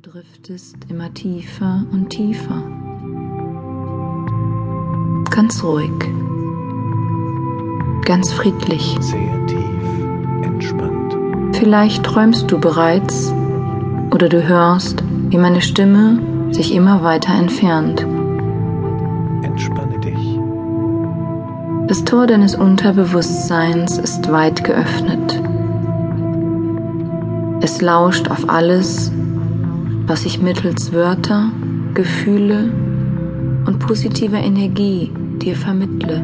Du driftest immer tiefer und tiefer. Ganz ruhig. Ganz friedlich. Sehr tief, entspannt. Vielleicht träumst du bereits oder du hörst, wie meine Stimme sich immer weiter entfernt. Entspanne dich. Das Tor deines Unterbewusstseins ist weit geöffnet. Es lauscht auf alles, was ich mittels Wörter, Gefühle und positiver Energie dir vermittle.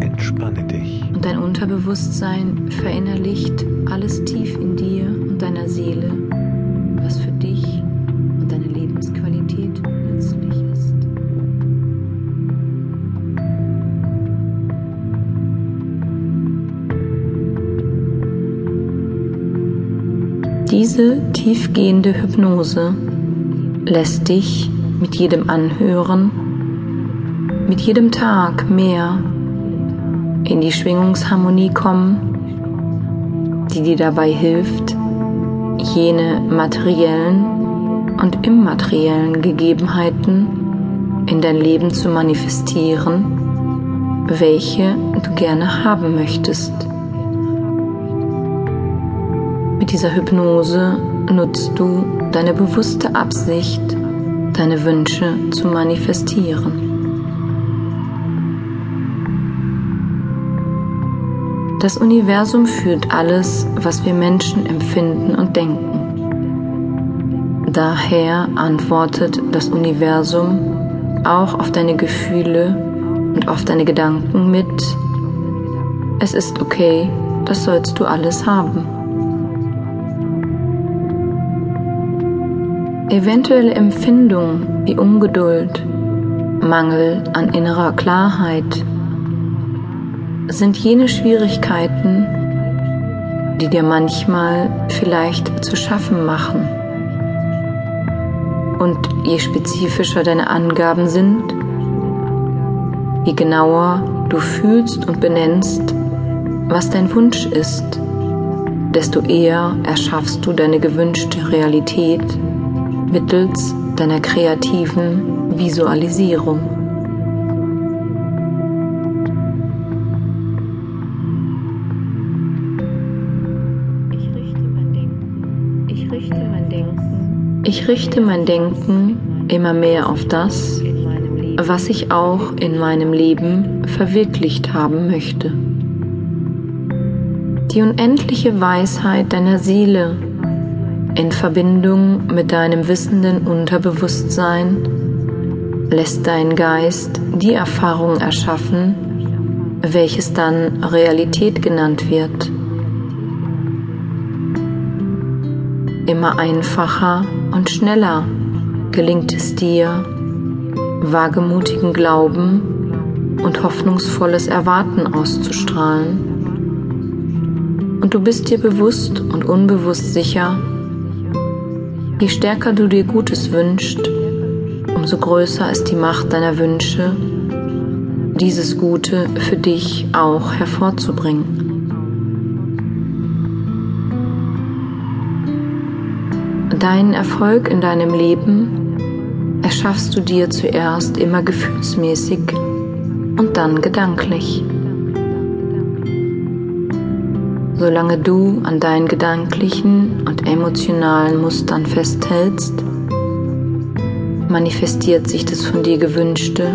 Entspanne dich. Und dein Unterbewusstsein verinnerlicht alles tief in dir und deiner Seele, was für dich und deine Lebensqualität nützlich ist. Diese tiefgehende Hypnose lässt dich mit jedem Anhören, mit jedem Tag mehr in die Schwingungsharmonie kommen, die dir dabei hilft, jene materiellen und immateriellen Gegebenheiten in dein Leben zu manifestieren, welche du gerne haben möchtest. Mit dieser Hypnose nutzt du deine bewusste Absicht, deine Wünsche zu manifestieren. Das Universum fühlt alles, was wir Menschen empfinden und denken. Daher antwortet das Universum auch auf deine Gefühle und auf deine Gedanken mit, es ist okay, das sollst du alles haben. Eventuelle Empfindungen wie Ungeduld, Mangel an innerer Klarheit sind jene Schwierigkeiten, die dir manchmal vielleicht zu schaffen machen. Und je spezifischer deine Angaben sind, je genauer du fühlst und benennst, was dein Wunsch ist, desto eher erschaffst du deine gewünschte Realität mittels deiner kreativen Visualisierung. Ich richte mein Denken immer mehr auf das, was ich auch in meinem Leben verwirklicht haben möchte. Die unendliche Weisheit deiner Seele in Verbindung mit deinem wissenden Unterbewusstsein lässt dein Geist die Erfahrung erschaffen, welches dann Realität genannt wird. Immer einfacher und schneller gelingt es dir, wagemutigen Glauben und hoffnungsvolles Erwarten auszustrahlen. Und du bist dir bewusst und unbewusst sicher, Je stärker du dir Gutes wünschst, umso größer ist die Macht deiner Wünsche, dieses Gute für dich auch hervorzubringen. Deinen Erfolg in deinem Leben erschaffst du dir zuerst immer gefühlsmäßig und dann gedanklich. Solange du an deinen gedanklichen und emotionalen Mustern festhältst, manifestiert sich das von dir gewünschte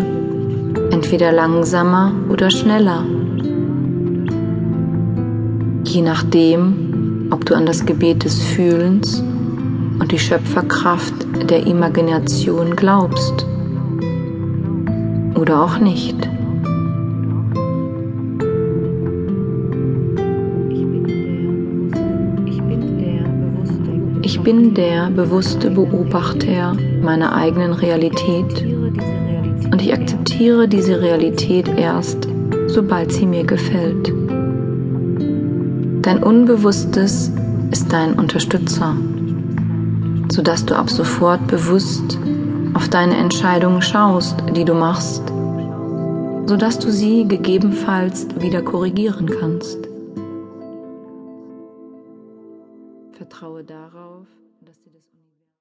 entweder langsamer oder schneller, je nachdem, ob du an das Gebet des Fühlens und die Schöpferkraft der Imagination glaubst oder auch nicht. Bin der bewusste Beobachter meiner eigenen Realität und ich akzeptiere diese Realität erst, sobald sie mir gefällt. Dein Unbewusstes ist dein Unterstützer, sodass du ab sofort bewusst auf deine Entscheidungen schaust, die du machst, sodass du sie gegebenenfalls wieder korrigieren kannst. Vertraue darauf, dass dir das